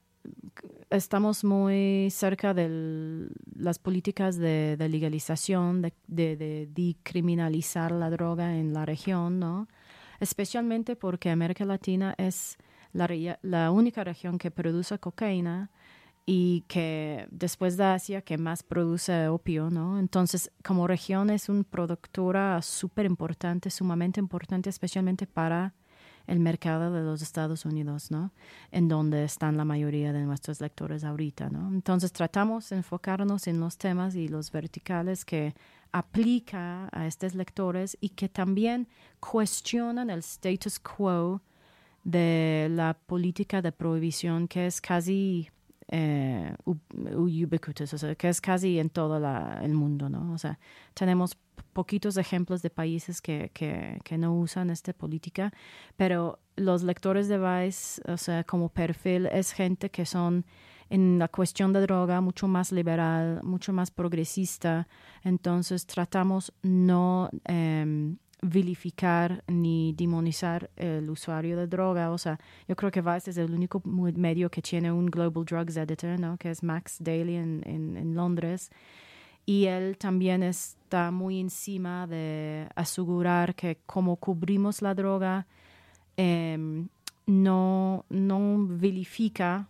estamos muy cerca de las políticas de, de legalización, de, de, de decriminalizar la droga en la región, ¿no? Especialmente porque América Latina es la, la única región que produce cocaína y que después de Asia que más produce opio, ¿no? Entonces, como región es una productora súper importante, sumamente importante, especialmente para el mercado de los Estados Unidos, ¿no? En donde están la mayoría de nuestros lectores ahorita, ¿no? Entonces tratamos de enfocarnos en los temas y los verticales que aplica a estos lectores y que también cuestionan el status quo de la política de prohibición que es casi eh, o sea, que es casi en todo la- el mundo, ¿no? O sea, tenemos poquitos ejemplos de países que, que, no usan esta política, pero los lectores de Vice, o sea, como perfil, es gente que son en la cuestión de droga mucho más liberal, mucho más progresista, entonces tratamos no em, vilificar ni demonizar el usuario de droga, o sea, yo creo que Vice es el único medio que tiene un Global Drugs Editor, ¿no? Que es Max Daly en, en Londres y él también está muy encima de asegurar que como cubrimos la droga, em, no, no vilifica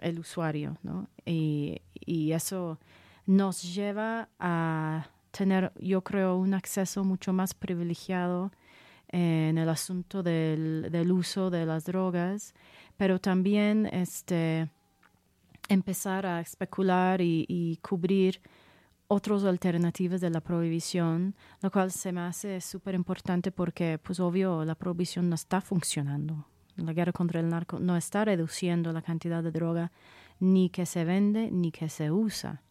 el usuario, ¿no? Y, y eso nos lleva a tener, yo creo, un acceso mucho más privilegiado en el asunto del, del uso de las drogas, pero también este, empezar a especular y cubrir otras alternativas de la prohibición, lo cual se me hace súper importante porque, pues obvio, la prohibición no está funcionando. La guerra contra el narco no está reduciendo la cantidad de droga ni que se vende ni que se usa.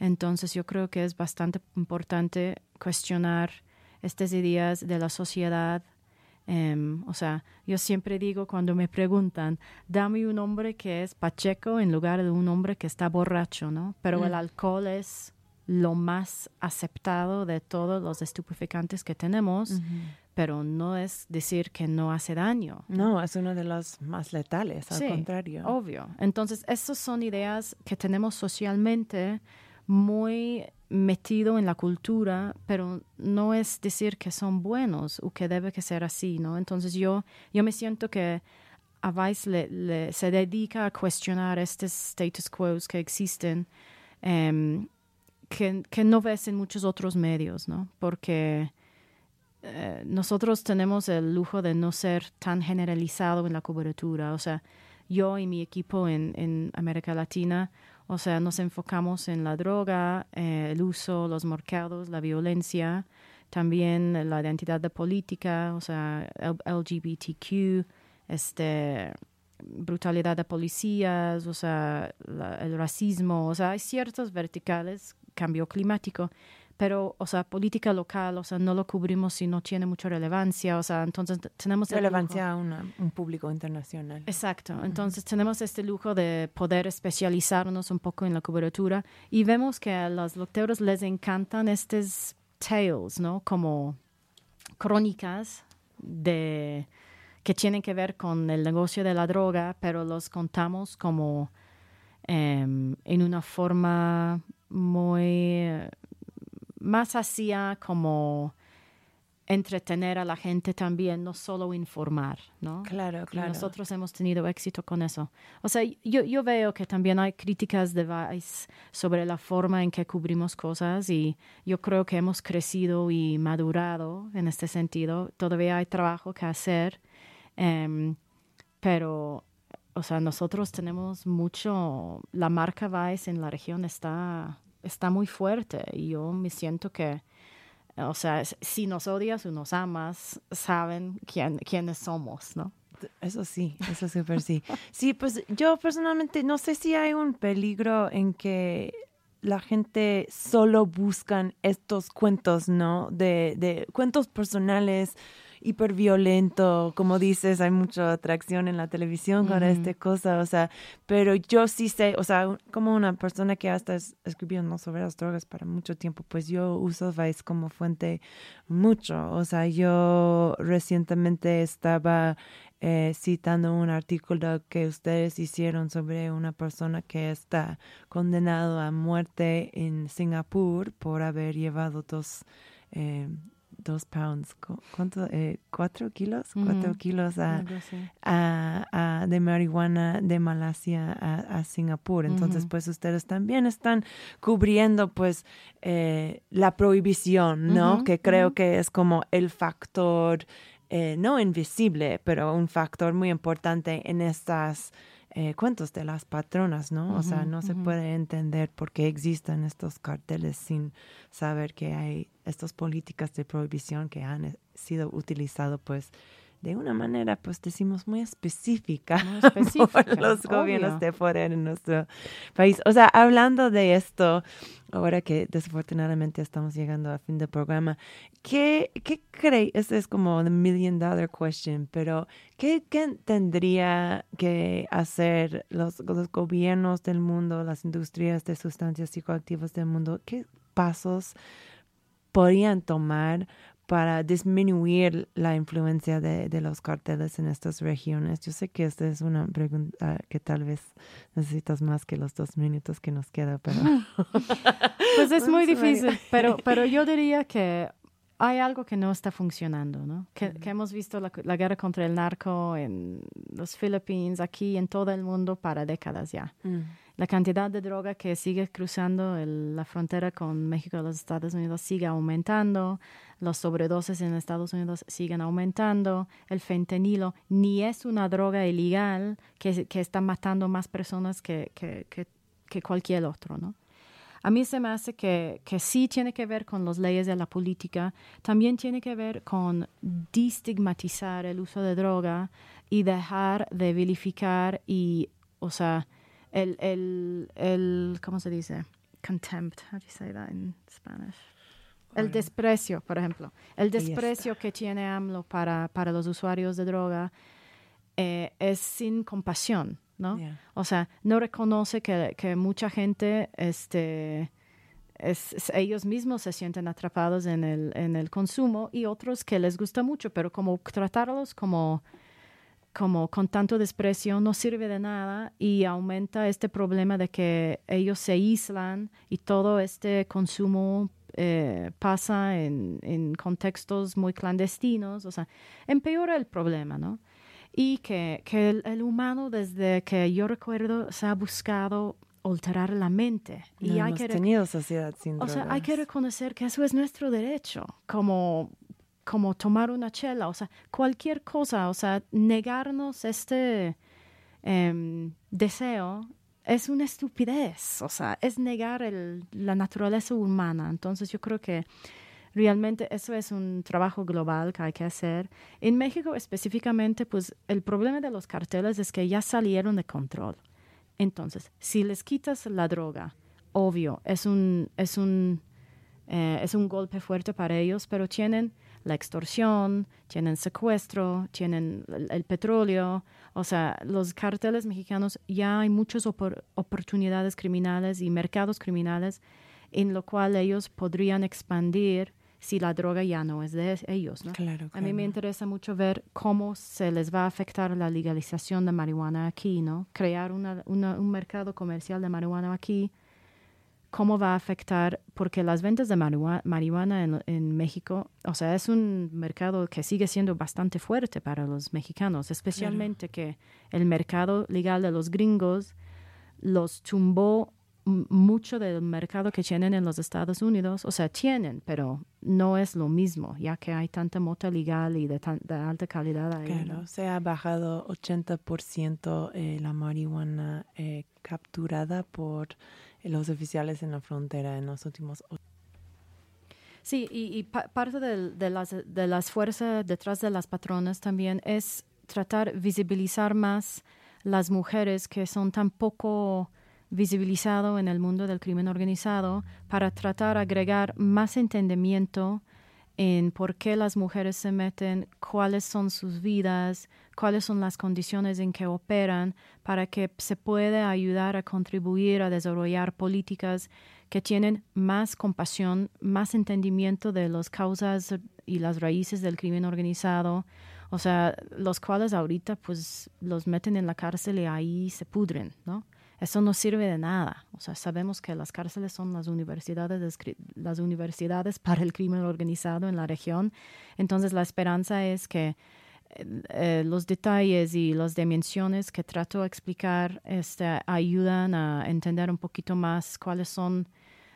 Entonces yo creo que es bastante importante cuestionar estas ideas de la sociedad. Em, o sea, yo siempre digo cuando me preguntan, dame un hombre que es pacheco en lugar de un hombre que está borracho, ¿no? Pero el alcohol es lo más aceptado de todos los estupefacientes que tenemos, pero no es decir que no hace daño. No, es uno de los más letales, al Sí, contrario. Obvio. Entonces, esas son ideas que tenemos socialmente muy metido en la cultura, pero no es decir que son buenos o que debe que ser así, ¿no? Entonces yo, yo me siento que a Vice le, le- se dedica a cuestionar estos status quo que existen, em, que, no ves en muchos otros medios, ¿no? Porque eh, nosotros tenemos el lujo de no ser tan generalizado en la cobertura. O sea, yo y mi equipo en, América Latina, o sea, nos enfocamos en la droga, eh, el uso, los mercados, la violencia, también la identidad de política, o sea, LGBTQ, este brutalidad de policías, o sea, la- el racismo, o sea, hay ciertos verticales, cambio climático, pero, o sea, política local, o sea, no lo cubrimos si no tiene mucha relevancia, o sea, entonces tenemos lujo- Relevancia a un público internacional. Exacto, entonces tenemos este lujo de poder especializarnos un poco en la cobertura y vemos que a los lectores les encantan estos tales, ¿no? Como crónicas de que tienen que ver con el negocio de la droga, pero los contamos como em, en una forma muy más hacia como entretener a la gente también, no solo informar, ¿no? Claro, Y claro. nosotros hemos tenido éxito con eso. O sea, yo, yo veo que también hay críticas de Vice sobre la forma en que cubrimos cosas y yo creo que hemos crecido y madurado en este sentido. Todavía hay trabajo que hacer, em, pero, o sea, nosotros tenemos mucho, la marca Vice en la región está, está muy fuerte y yo me siento que o sea, si nos odias o nos amas, saben quién, quiénes somos, ¿no? Eso sí, eso súper sí. Sí, pues yo personalmente no sé si hay un peligro en que la gente solo buscan estos cuentos, ¿no? De, de cuentos personales, hiperviolento, como dices, hay mucha atracción en la televisión con Ujú. esta cosa, o sea, pero yo sí sé, o sea, como una persona que hasta es- escribiendo sobre las drogas para mucho tiempo, pues yo uso Vice como fuente mucho, o sea, yo recientemente estaba eh, citando un artículo que ustedes hicieron sobre una persona que está condenado a muerte en Singapur por haber llevado dos, eh, dos pounds, cu- ¿cuánto? Eh, ¿Cuatro kilos? Cuatro kilos a, a- a- de marihuana de Malasia a, a Singapur. Entonces, pues ustedes también están cubriendo pues eh, la prohibición, ¿no? Que creo que es como el factor, eh, no invisible, pero un factor muy importante en estas eh, cuentos de las patronas, ¿no? o sea, no se puede entender por qué existen estos carteles sin saber que hay estas políticas de prohibición que han eh, sido utilizadas pues de una manera, pues decimos, muy específica, Muy <laughs> por los gobiernos de poder en nuestro país. O sea, hablando de esto, ahora que desafortunadamente estamos llegando a fin del programa, ¿qué, qué cree? Esa es como the million dollar question, pero ¿qué, qué tendría que hacer los, los gobiernos del mundo, las industrias de sustancias psicoactivas del mundo? ¿Qué pasos podrían tomar para disminuir la influencia de, de los carteles en estas regiones? Yo sé que esta es una pregunta que tal vez necesitas más que los dos minutos que nos queda, pero... <laughs> Pues es muy difícil, pero, <laughs> pero yo diría que hay algo que no está funcionando, ¿no? Que, que hemos visto la, la guerra contra el narco en los Filipinas, aquí en todo el mundo para décadas ya. La cantidad de droga que sigue cruzando el- la frontera con México y los Estados Unidos sigue aumentando, los sobredosis en Estados Unidos siguen aumentando, el fentanilo ni es una droga ilegal que, que está matando más personas que, que, que cualquier otro, ¿no? A mí se me hace que, que sí tiene que ver con las leyes de la política, también tiene que ver con destigmatizar el uso de droga y dejar de vilificar y, o sea, el, el, el ¿cómo se dice? Contempt. How do you say that in Spanish? El desprecio, por ejemplo. El desprecio que tiene AMLO para, para los usuarios de droga eh, es sin compasión, ¿no? Yeah. O sea, no reconoce que, que mucha gente, este, es, es- ellos mismos se sienten atrapados en el, en el consumo y otros que les gusta mucho, pero como tratarlos como, como con tanto desprecio no sirve de nada y aumenta este problema de que ellos se aíslan y todo este consumo eh, pasa en, en contextos muy clandestinos, o sea, empeora el problema, ¿no? Y que, que el, el humano desde que yo recuerdo se ha buscado alterar la mente. Y No hay hemos que, rec- tenido sociedad sin o sea, hay que reconocer que eso es nuestro derecho, como, como tomar una chela, o sea, cualquier cosa, o sea, negarnos este em, deseo es una estupidez, o sea, es negar la naturaleza humana. Entonces yo creo que realmente eso es un trabajo global que hay que hacer. En México específicamente, pues el problema de los carteles es que ya salieron de control. Entonces, si les quitas la droga, obvio, es un, es un, eh, es un golpe fuerte para ellos, pero tienen la extorsión, tienen secuestro, tienen el, el petróleo. O sea, los carteles mexicanos ya hay muchas opor- oportunidades criminales y mercados criminales en lo cual ellos podrían expandir si la droga ya no es de ellos. ¿no? Claro, A mí me interesa mucho ver cómo se les va a afectar la legalización de marihuana aquí, ¿no? Crear una- una- un mercado comercial de marihuana aquí, cómo va a afectar, porque las ventas de marihua- marihuana en, en México, o sea, es un mercado que sigue siendo bastante fuerte para los mexicanos, especialmente que el mercado legal de los gringos los tumbó mucho del mercado que tienen en los Estados Unidos, o sea, tienen, pero no es lo mismo, ya que hay tanta mota legal y de, tan- de alta calidad ahí. ¿no? Claro, se ha bajado 80% eh, la marihuana eh, capturada por los oficiales en la frontera en los últimos Sí, y, y pa- parte del- de, las, de las fuerzas detrás de las patronas también es tratar visibilizar más las mujeres que son tan poco visibilizado en el mundo del crimen organizado para tratar de agregar más entendimiento en por qué las mujeres se meten, cuáles son sus vidas, cuáles son las condiciones en que operan, para que se pueda ayudar a contribuir a desarrollar políticas que tienen más compasión, más entendimiento de las causas y las raíces del crimen organizado, o sea, los cuales ahorita pues los meten en la cárcel y ahí se pudren, ¿no? Eso no sirve de nada. O sea, sabemos que las cárceles son las universidades, las universidades para el crimen organizado en la región. Entonces, la esperanza es que eh, los detalles y las dimensiones que trato de explicar este, ayudan a entender un poquito más cuáles son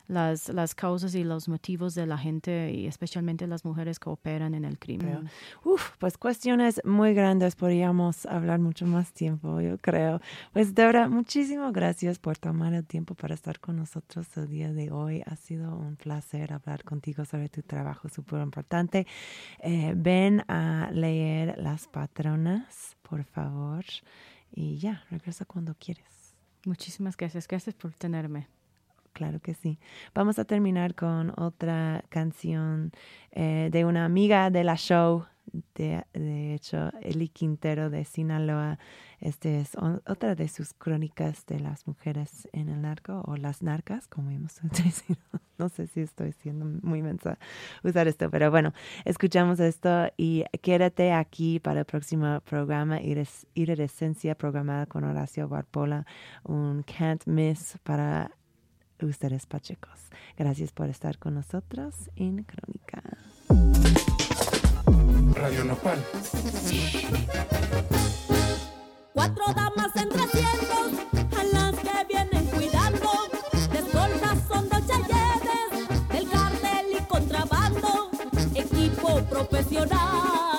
las, las causas y los motivos de la gente y especialmente las mujeres que operan en el crimen. Uf, pues cuestiones muy grandes, podríamos hablar mucho más tiempo, yo creo. Pues Debra, muchísimas gracias por tomar el tiempo para estar con nosotros el día de hoy. Ha sido un placer hablar contigo sobre tu trabajo súper importante. Eh, ven a leer Las Patronas, por favor. Y ya, regresa cuando quieres. Muchísimas gracias. Gracias por tenerme. Claro que sí. Vamos a terminar con otra canción eh, de una amiga de la show. De, hecho, Eli Quintero de Sinaloa. Este es otra de sus crónicas de las mujeres en el narco o las narcas, como hemos <laughs> dicho. No sé si estoy siendo muy mensa usar esto, pero bueno, escuchamos esto y quédate aquí para el próximo programa Iridescencia programada con Horacio Barpola, un can't miss para ustedes pachecos. Gracias por estar con nosotros en Crónica. Radio Nopal. Cuatro damas en 300 a las que vienen cuidando. De escoltas son dos chayeres, del cartel y contrabando. Equipo profesional